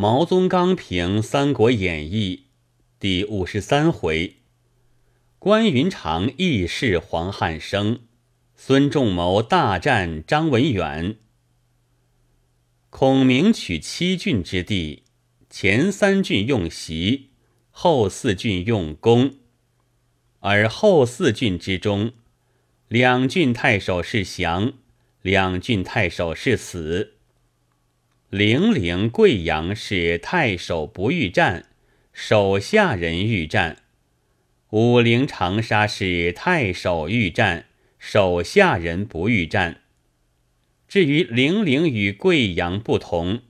毛宗刚评《三国演义》第五十三回：关云长义释黄汉升，孙仲谋大战张文远。孔明取七郡之地，前三郡用袭，后四郡用攻。而后四郡之中，两郡太守是降，两郡太守是死。零陵、贵阳是太守不欲战，手下人欲战；武陵、长沙是太守欲战，手下人不欲战。至于零陵与贵阳不同，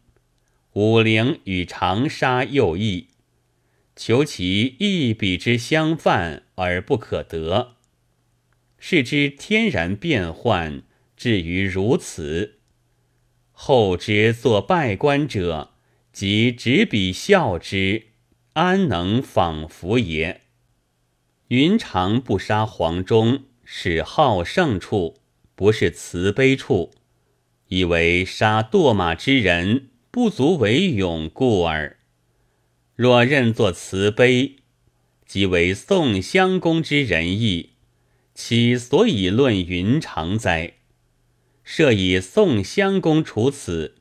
武陵与长沙又异，求其一比之相犯而不可得，是之天然变幻，至于如此。后之作拜官者，即执笔效之，安能仿佛也？云长不杀黄忠，是好胜处，不是慈悲处，以为杀堕马之人不足为勇故耳。若认作慈悲，即为宋襄公之仁义，其所以论云长哉？设以宋襄公处此，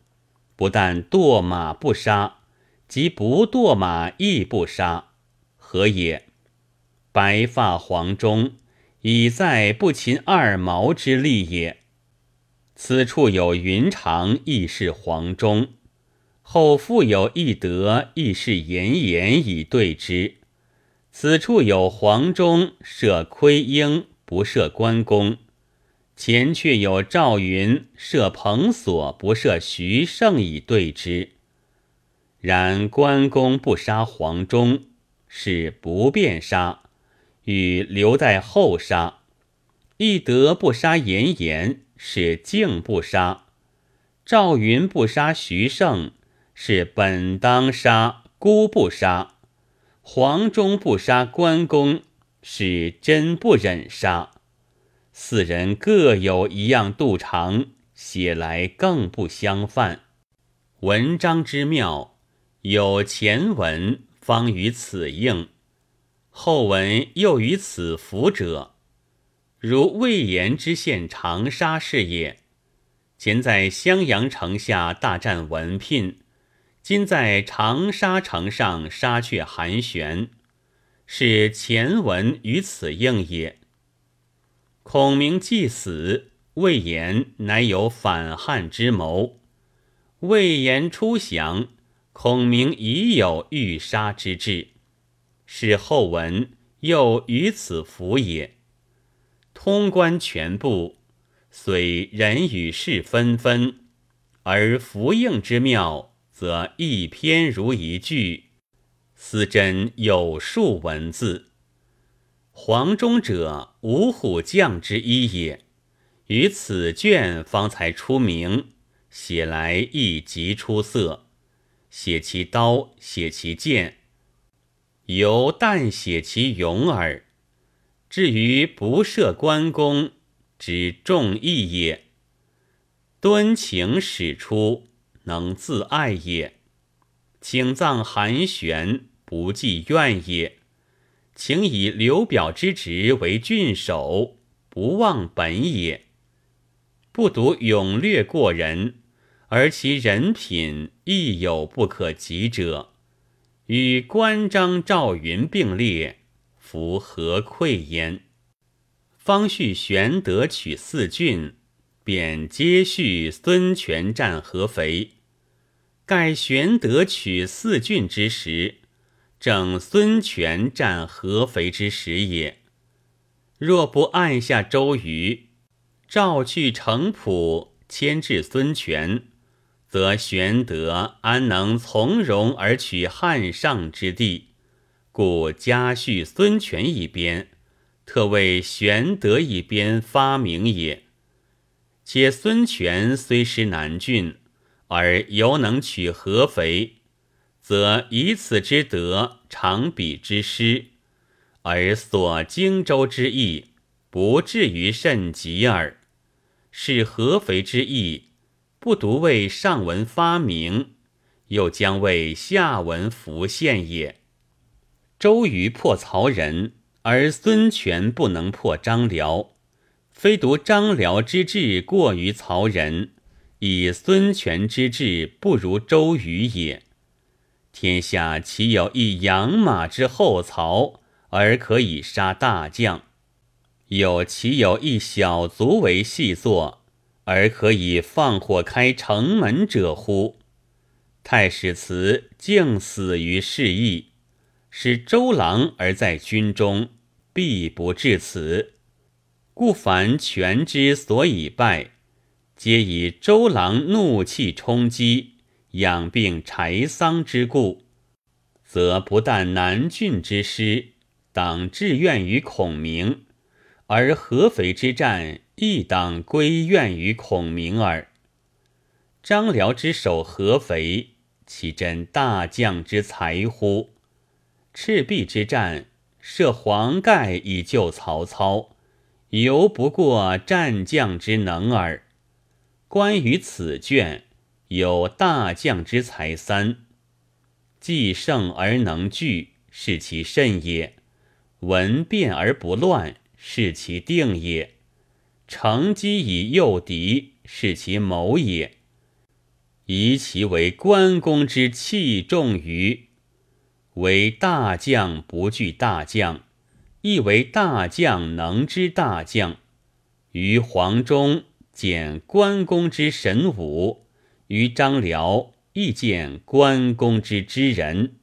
不但堕马不杀，即不堕马亦不杀，何也？白发黄忠，已在不擒二毛之力也。此处有云长，亦是黄忠；后复有翼德，亦是严颜以对之。此处有黄忠，设窥婴，不设关公。前却有赵云设彭所，不设徐盛以对之。然关公不杀黄忠，是不便杀，与留待后杀；翼德不杀严颜，是敬不杀；赵云不杀徐盛，是本当杀，孤不杀；黄忠不杀关公，是真不忍杀。四人各有一样肚肠，写来更不相犯。文章之妙，有前文方于此应，后文又于此符者。如魏延之献长沙是也。前在襄阳城下大战文聘，今在长沙城上杀却韩玄，是前文于此应也。孔明既死，魏延乃有反汉之谋。魏延出降，孔明已有欲杀之志，是后文又于此符也。通关全部，虽人与事纷纷，而符应之妙，则一篇如一句，思真有数文字。黄忠者，五虎将之一也，于此卷方才出名，写来亦极出色。写其刀，写其剑，犹但写其勇耳。至于不涉关公，之众义也。敦情使出，能自爱也。请葬韩玄，不计怨也。请以刘表之职为郡守，不忘本也。不独勇略过人，而其人品亦有不可及者。与关张赵云并列，夫何愧焉？方续玄德取四郡，便接续孙权战合肥。盖玄德取四郡之时。正孙权战合肥之时也。若不按下周瑜，召去城濮，牵制孙权，则玄德安能从容而取汉上之地？故加叙孙权一边，特为玄德一边发明也。且孙权虽失南郡，而犹能取合肥。则以此之德长彼之失，而所荆州之意不至于甚急耳。是合肥之意，不独为上文发明，又将为下文浮现也。周瑜破曹仁，而孙权不能破张辽，非独张辽之智过于曹仁，以孙权之智不如周瑜也。天下岂有一养马之后曹而可以杀大将？又岂有一小卒为细作而可以放火开城门者乎？太史慈竟死于事役，使周郎而在军中，必不至此。故凡权之所以败，皆以周郎怒气冲击。养病柴桑之故，则不但南郡之师当志愿于孔明，而合肥之战亦当归怨于孔明耳。张辽之守合肥，岂真大将之才乎？赤壁之战，设黄盖以救曹操，犹不过战将之能耳。关于此卷。有大将之才三，既胜而能拒，是其甚也；闻变而不乱，是其定也；乘机以诱敌，是其谋也。以其为关公之器重于，为大将不惧大将，亦为大将能知大将。于黄忠见关公之神武。于张辽亦见关公之知人。